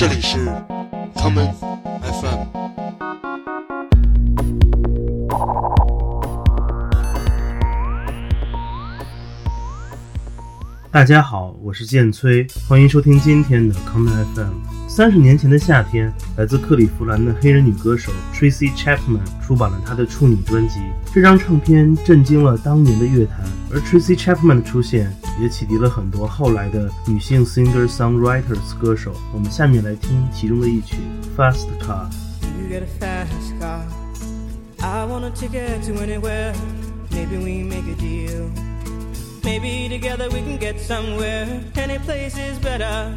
这里是 common FM。大家好，我是剑崔，欢迎收听今天的 Common FM。三十年前的夏天，来自克利夫兰的黑人女歌手 Tracy Chapman 出版了她的处女专辑。这张唱片震惊了当年的乐坛，而 Tracy Chapman 的出现也启迪了很多后来的女性 singer-songwriters 歌手。我们下面来听其中的一曲《Fast Car》。You get a fast car. I want a ticket to anywhere. Maybe we make a deal. Maybe together we can get somewhere. Any place is better.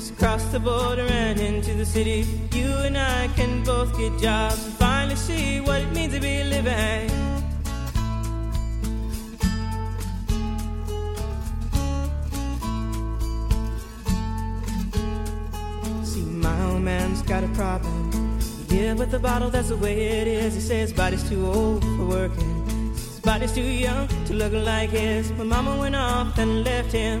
Just cross the border and into the city. You and I can both get jobs and finally see what it means to be living. See, my old man's got a problem. Live with the bottle, that's the way it is. He says body's too old for working. His body's too young to look like his. My mama went off and left him.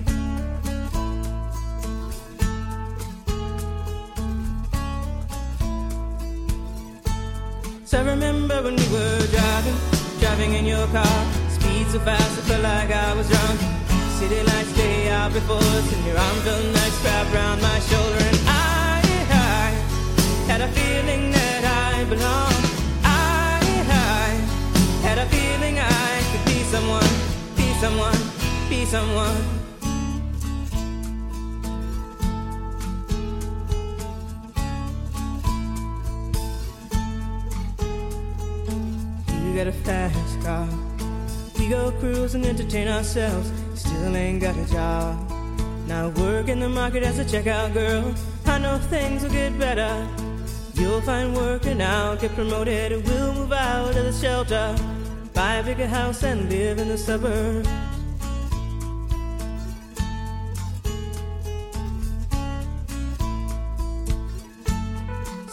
Your car. Speed so fast, I felt like I was drunk. City lights day out before us, and your arm felt nice wrapped around my shoulder. And I, I had a feeling that I belonged. I, I had a feeling I could be someone, be someone, be someone. Got a fast car. We go cruise and entertain ourselves. Still ain't got a job. Now work in the market as a checkout girl. I know things will get better. You'll find work and I'll get promoted. And we'll move out of the shelter. Buy a bigger house and live in the suburbs.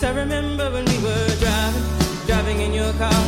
So I remember when we were driving, driving in your car.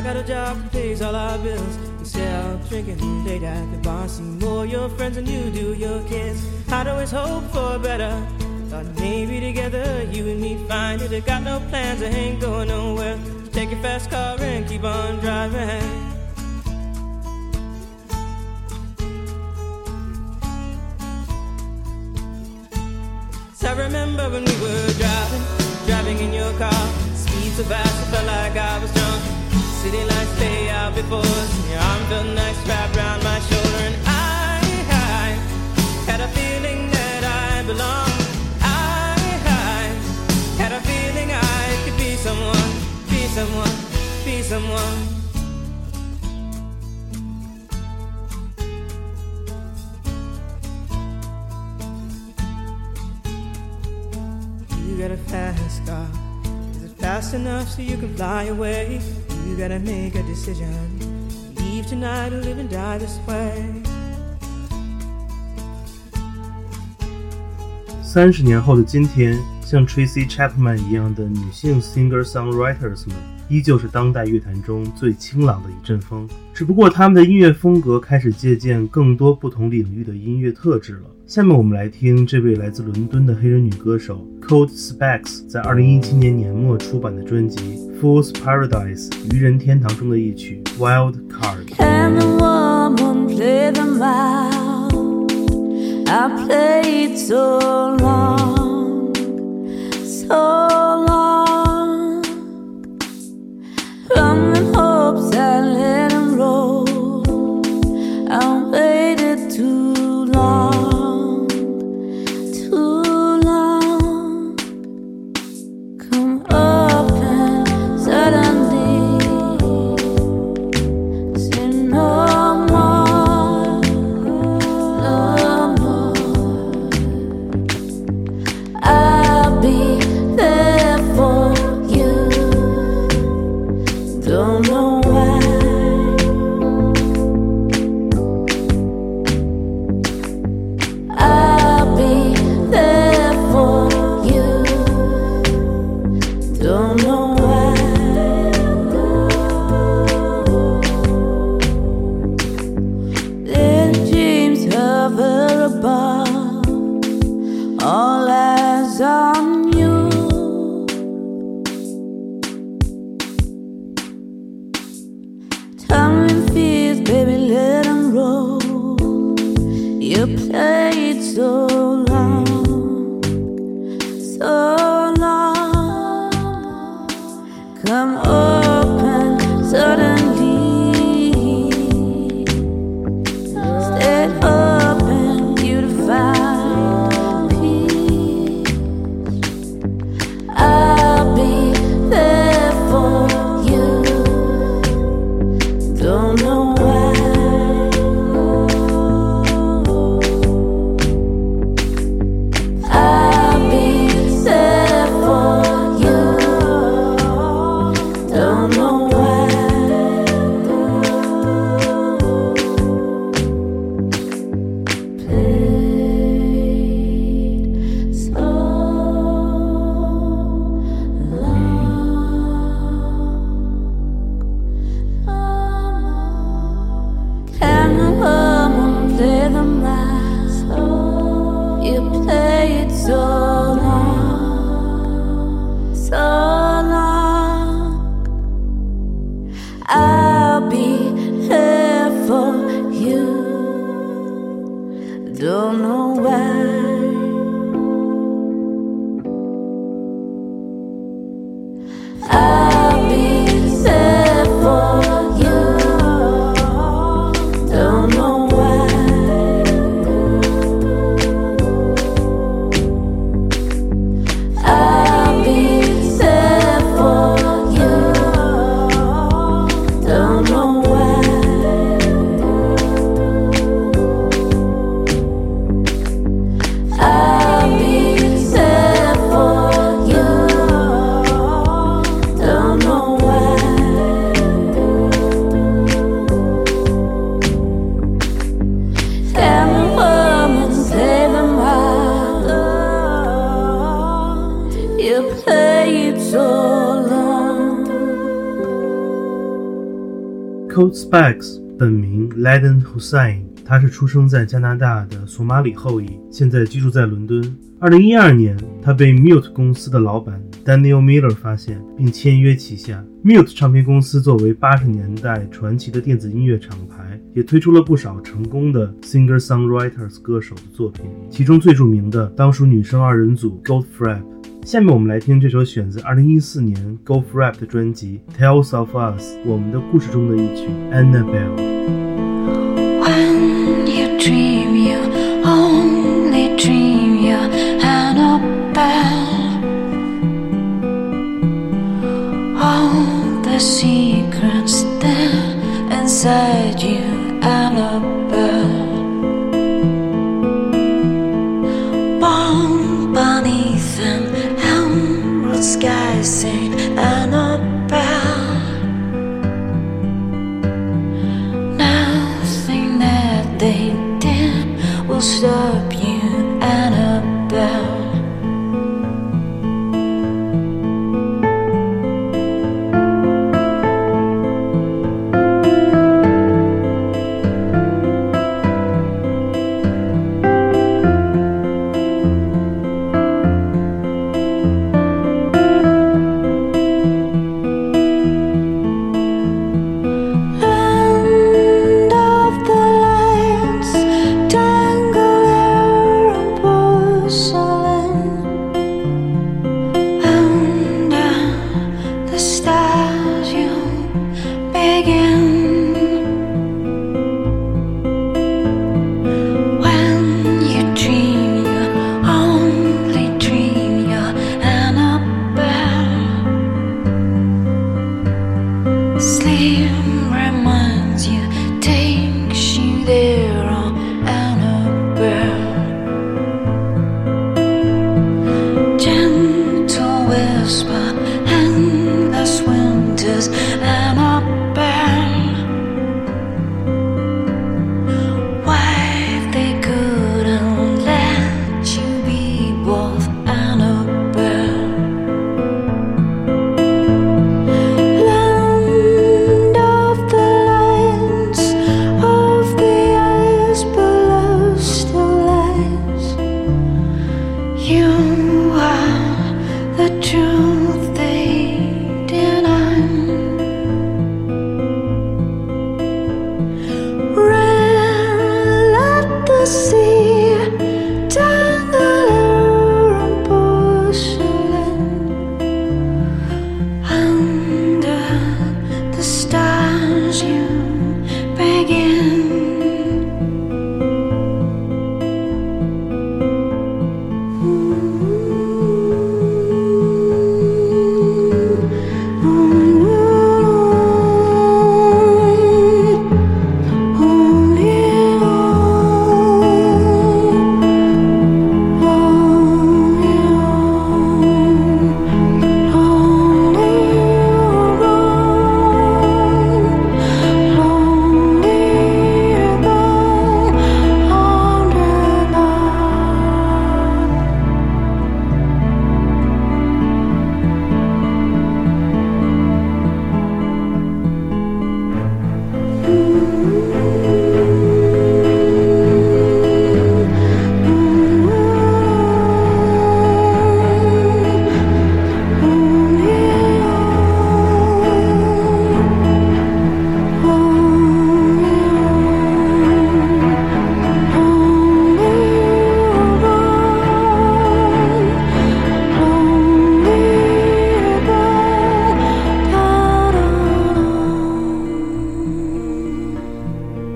I got a job that pays all our bills. Instead of drinking late at the bar, see more your friends than you do your kids. I'd always hope for better. Thought maybe together you and me find it. I got no plans, I ain't going nowhere. Take your fast car and keep on driving. I remember when we were driving, driving in your car. Speed so fast, I felt like I was drunk. City lights lay out before your arm felt nice wrapped around my shoulder. And I, I had a feeling that I belonged. I, I had a feeling I could be someone, be someone, be someone. You got a fast car. Is it fast enough so you can fly away? You gotta make a decision. Leave tonight or live and die this way. 三十年后的今天，像 Tracy Chapman 一样的女性 singer-songwriters 们依旧是当代乐坛中最清朗的一阵风。只不过他们的音乐风格开始借鉴更多不同领域的音乐特质了。下面我们来听这位来自伦敦的黑人女歌手 Cold Specs 在2017年年末出版的专辑《Fool's Paradise》愚人天堂中的一曲《Wild Card》。I played so long, so long. I'll be here for you. Don't know Cold Specs 本名 Laden Hussein，他是出生在加拿大的索马里后裔，现在居住在伦敦。二零一二年，他被 Mute 公司的老板 Daniel Miller 发现，并签约旗下。Mute 唱片公司作为八十年代传奇的电子音乐厂牌，也推出了不少成功的 singer-songwriters 歌手的作品，其中最著名的当属女生二人组 Goldfrapp。下面我们来听这首选自2014年 Golf Rap 的专辑《Tales of Us》，我们的故事中的一曲 Annabelle。see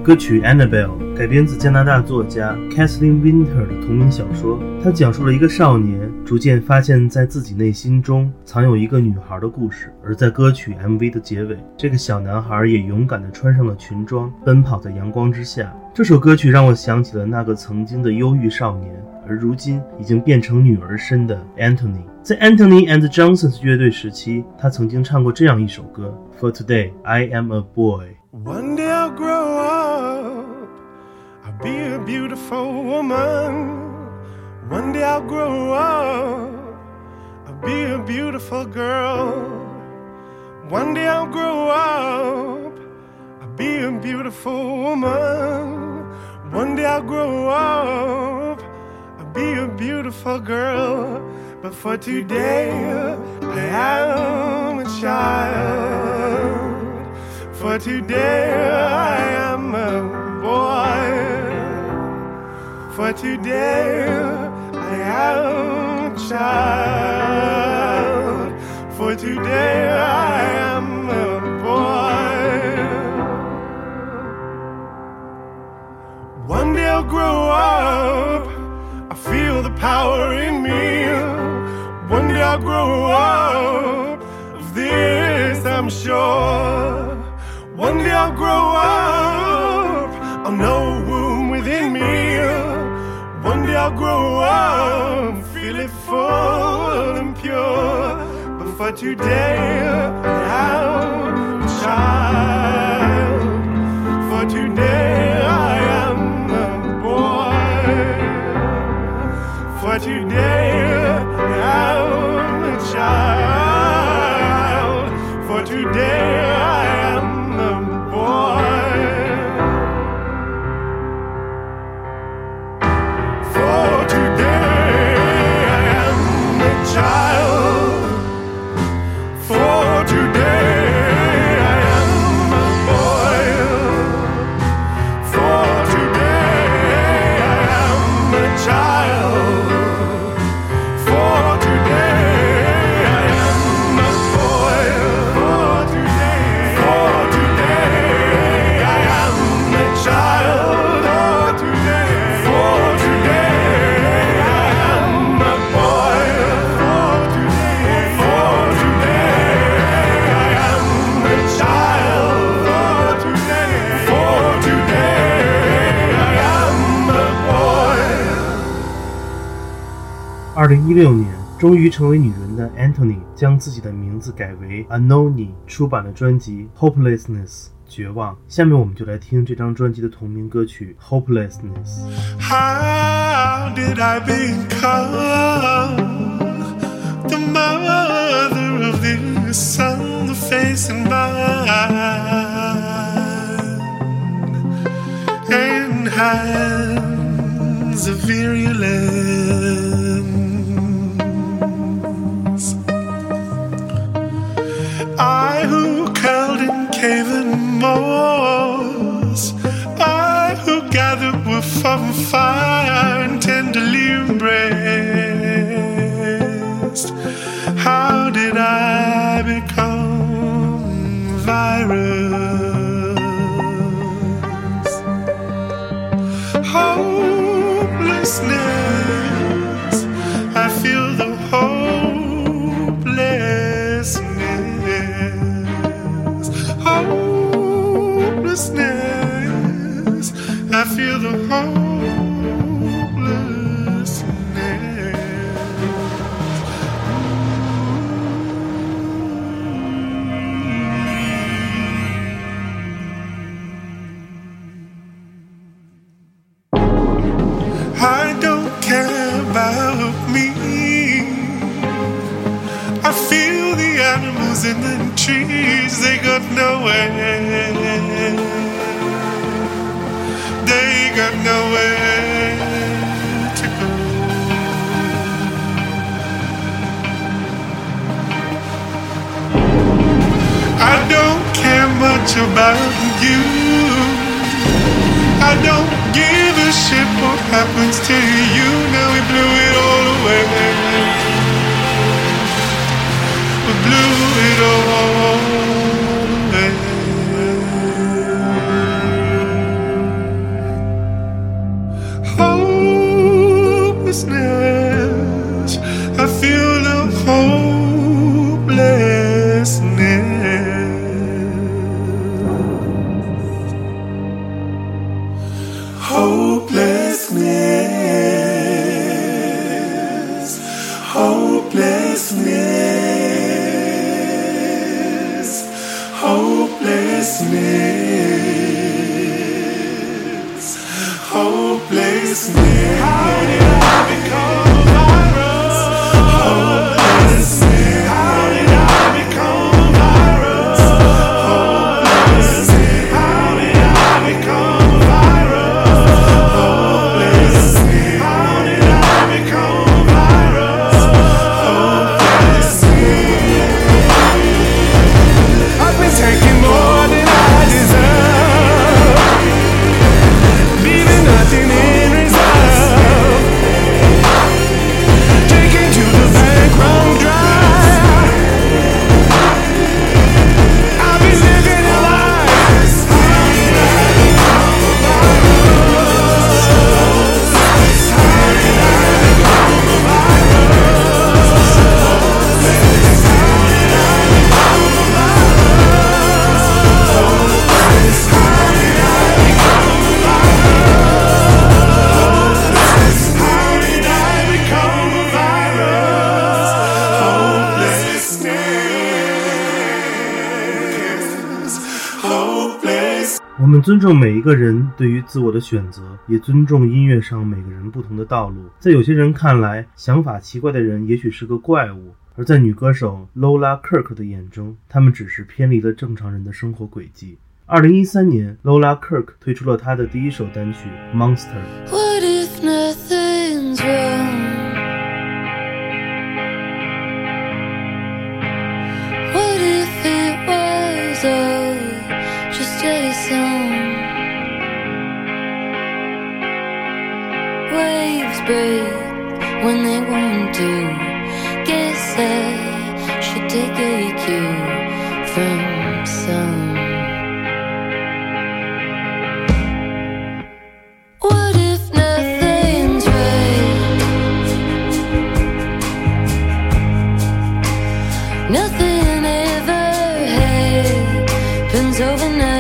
歌曲《Annabelle》改编自加拿大作家 Kathleen Winter 的同名小说。它讲述了一个少年逐渐发现，在自己内心中藏有一个女孩的故事。而在歌曲 MV 的结尾，这个小男孩也勇敢地穿上了裙装，奔跑在阳光之下。这首歌曲让我想起了那个曾经的忧郁少年，而如今已经变成女儿身的 Anthony。在 Anthony and Johnsons 乐队时期，他曾经唱过这样一首歌：For today, I am a boy。One day I'll grow up, I'll be a beautiful woman. One day I'll grow up, I'll be a beautiful girl. One day I'll grow up, I'll be a beautiful woman. One day I'll grow up, I'll be a beautiful girl. But for today, I am a child. For today I am a boy. For today I am a child. For today I am a boy. One day I'll grow up. I feel the power in me. One day I'll grow up. Of this I'm sure. One day I'll grow up. I'll know womb within me. One day I'll grow up. Feel it full and pure. But for today, I'm a child. For today, I am a boy. For today, 零一六年，终于成为女人的 Antony 将自己的名字改为 Anohni，出版了专辑《Hopelessness》。绝望。下面我们就来听这张专辑的同名歌曲《Hopelessness》。How did I become the mother of this son, the face and hands of virulence? Fire in the trees, they got nowhere. They got nowhere to go. I don't care much about you. I don't give a shit what happens to you. Now we blew it all away. We I feel 对于自我的选择，也尊重音乐上每个人不同的道路。在有些人看来，想法奇怪的人也许是个怪物；而在女歌手 Lola Kirk 的眼中，他们只是偏离了正常人的生活轨迹。二零一三年，Lola Kirk 推出了她的第一首单曲《Monster》。Break when they want to. Guess I should take a cue from some. What if nothing's right? Nothing ever happens overnight.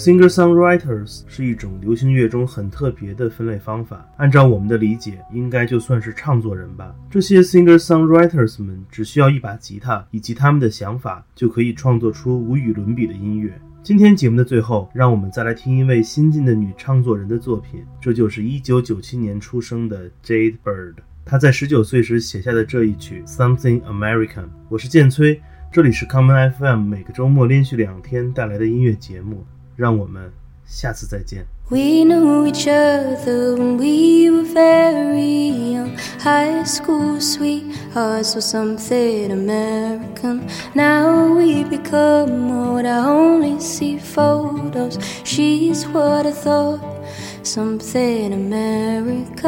Singer-songwriters 是一种流行乐中很特别的分类方法，按照我们的理解，应该就算是唱作人吧。这些 singer-songwriters 们只需要一把吉他以及他们的想法，就可以创作出无与伦比的音乐。今天节目的最后，让我们再来听一位新晋的女唱作人的作品，这就是1997年出生的 Jade Bird。她在19岁时写下的这一曲 Something American。我是建崔，这里是 Common FM，每个周末连续两天带来的音乐节目。让我们下次再见。 We knew each other when we were very young. High school sweethearts or something American. Now we become what I only see photos. She's what I thought. Something American.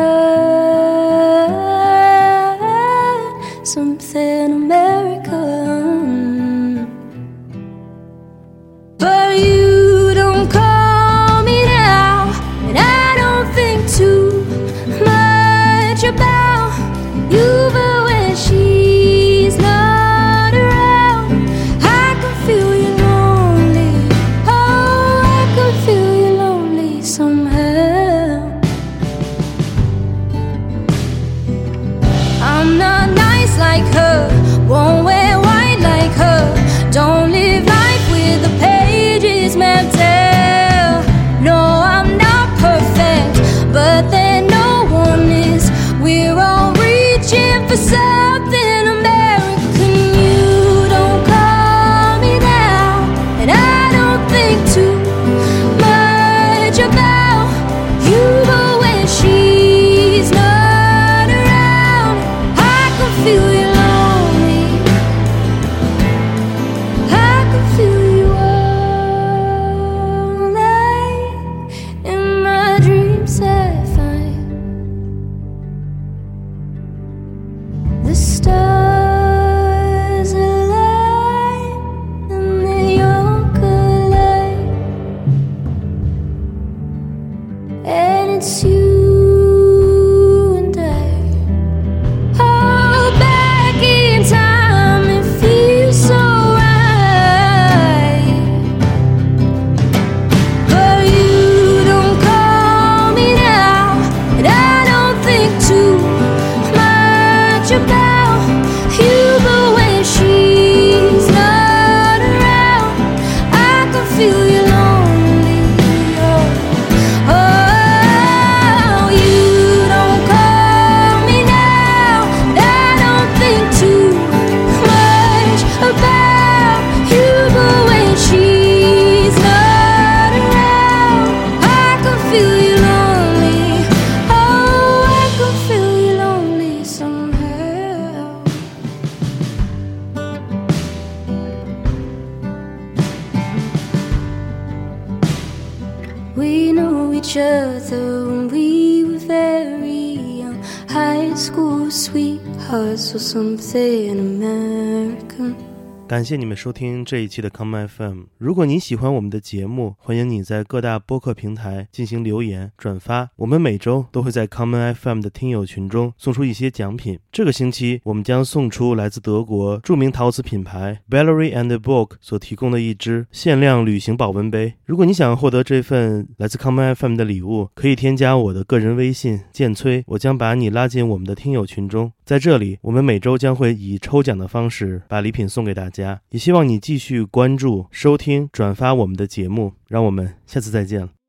Something American. It's you each other when we were very young. High school sweethearts or something American. 感谢你们收听这一期的 Come FM。如果你喜欢我们的节目，欢迎你在各大播客平台进行留言、转发。我们每周都会在 Common FM 的听友群中送出一些奖品。这个星期，我们将送出来自德国著名陶瓷品牌 Bellery and Book 所提供的一只限量旅行保温杯。如果你想获得这份来自 Common FM 的礼物，可以添加我的个人微信建崔，我将把你拉进我们的听友群中。在这里，我们每周将会以抽奖的方式把礼品送给大家也希望你继续关注、收听、转发我们的节目。让我们下次再见了。